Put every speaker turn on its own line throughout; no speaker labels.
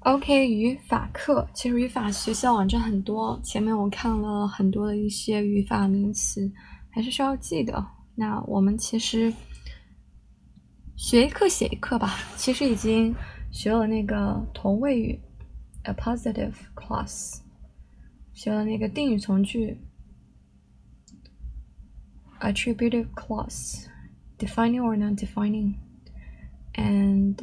OK，语法课。其实语法学习网站很多，前面我看了很多的一些语法名词，还是需要记得。那我们其实学一课写一课吧，其实已经学了那个同位语 a positive clause，学了那个定语从句，attributive clause，defining or non-defining，and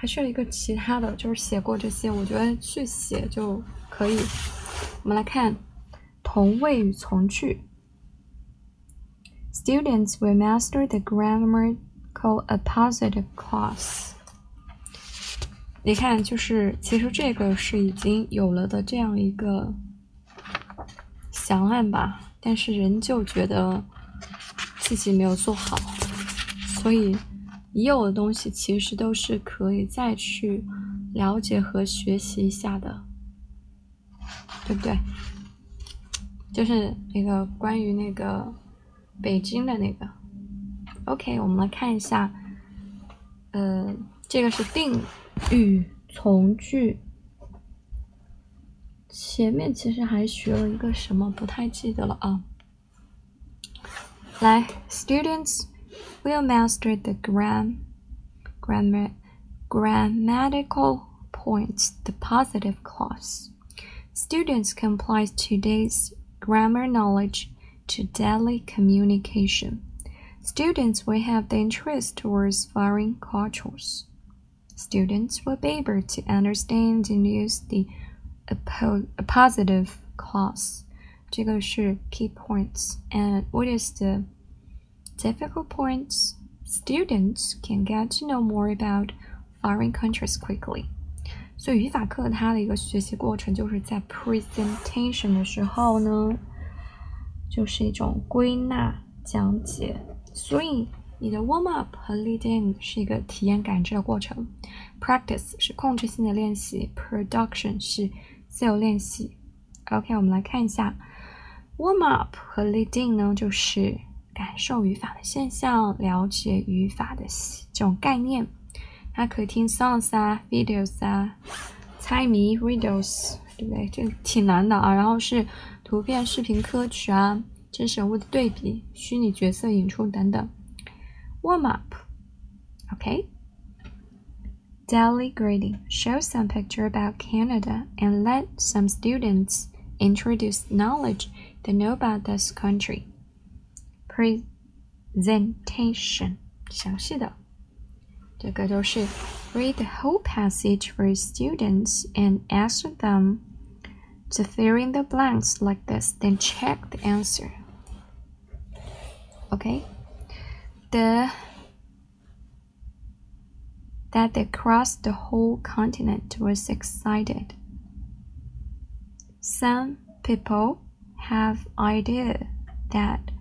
还是一个其他的就是写过这些，我觉得去写就可以。我们来看同位语从句。Students will master the grammar called a positive clause。你看，就是其实这个是已经有了的这样一个详案吧，但是仍旧觉得自己没有做好，所以。已有的东西其实都是可以再去了解和学习一下的，对不对？就是那个关于那个北京的那个。OK，我们来看一下，呃，这个是定语从句，前面其实还学了一个什么，不太记得了啊。来，students。will master the gram, grammar, grammatical points, the positive clause. Students can apply today's grammar knowledge to daily communication. Students will have the interest towards foreign cultures. Students will be able to understand and use the positive clause. 这个是 key points. And what is the difficult points, students can get to know more about foreign countries quickly. 所以语法课它的一个学习过程就是在 presentation 的时候呢，就是一种归纳讲解。所以你的 warm up 和 lead in 是一个体验感知的过程，practice 是控制性的练习，production 是自由练习。OK，我们来看一下 warm up 和 lead in 呢，就是 感受语法的现象，了解语法的这种概念。它可以听 songs 啊，videos 啊，猜谜 riddles，对不对？这挺难的啊。然后是图片、视频、歌曲啊，真实人物的对比、虚拟角色引出等等。Warm up，OK。Daily greeting. Show some picture about Canada and let some students introduce knowledge they know about this country. presentation 详细的，这个都是 read the whole passage for students and ask them to fill in the blanks like this, then check the answer. Okay, the that they crossed the whole continent was excited. Some people have idea that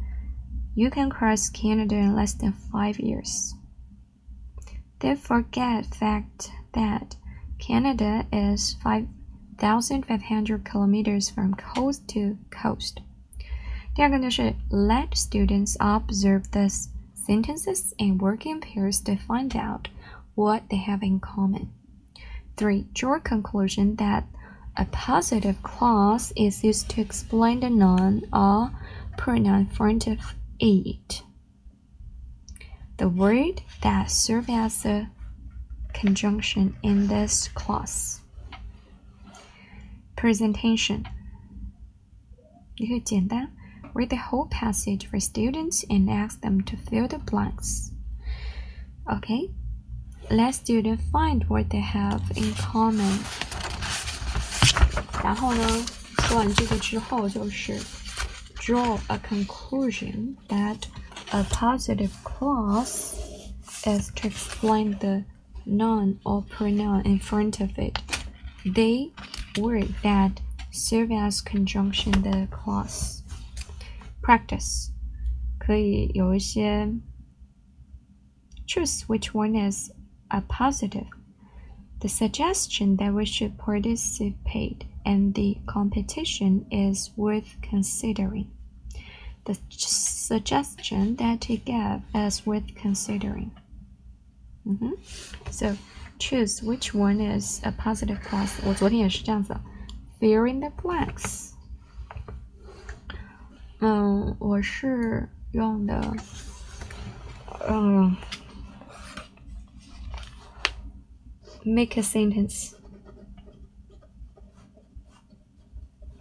you can cross Canada in less than five years. They forget fact that Canada is 5,500 kilometers from coast to coast. 第二个呢是 let students observe the sentences and work in pairs to find out what they have in common. 3. Draw conclusion that appositive clause is used to explain the noun or pronoun front of eight. The word that serves as a conjunction in this clause. Presentation. Read the whole passage for students and ask them to fill the blanks. Okay? Let students find what they have in common. 然后呢，说完这个之后就是 draw a conclusion that appositive clause is to explain the noun or pronoun in front of it. They word that serve as conjunction the clause. Practice 可以有一些 choose which one is appositive. The suggestion that we should participate in the competition is worth considering. The suggestion that he gave is worth considering. 嗯哼，So choose which one is a positive clause。我昨天也是这样子，fill in the blanks。嗯，我是用的，嗯，make a sentence。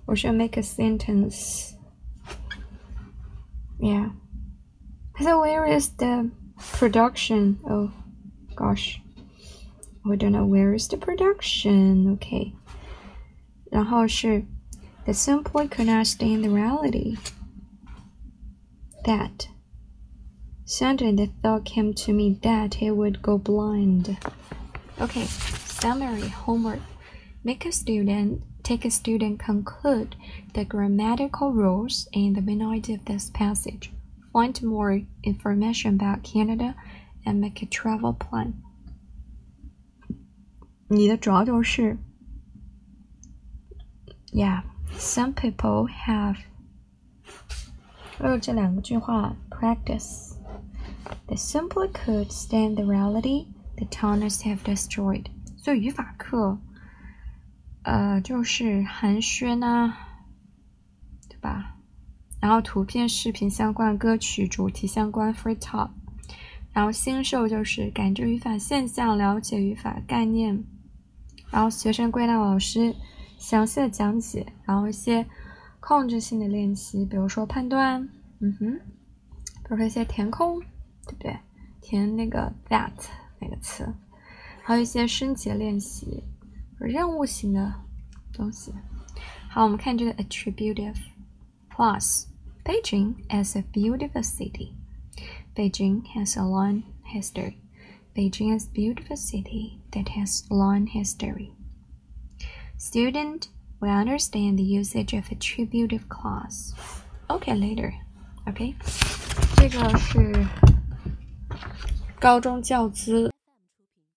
我需要 make a sentence。Yeah. So where is the production? Oh gosh. We don't know where is the production. Okay. 然后是 they simply could not stay in the reality. That suddenly the thought came to me that he would go blind. Okay, summary homework. Make a student take a student conclude the grammatical rules in the main idea of this passage. Find more information about Canada and make a travel plan. 你的主要就是 Yeah, some people have 呃这两个句话 practice. They simply could stand the reality the towns have destroyed. 所以语法课 呃，就是寒暄呐，对吧？然后图片、视频相关歌曲主题相关 free talk，然后新手就是感知语法现象，了解语法概念，然后学生归纳老师详细的讲解，然后一些控制性的练习，比如说判断，嗯哼，比如说一些填空，对不对？填那个 that 那个词，还有一些升级练习。任务型的东西。好，我们看这个 attributive plus Beijing as a beautiful city. Beijing has a long history. Beijing is a beautiful city that has long history. Student will understand the usage of attributive clause. Okay, later. Okay，这个是高中教资。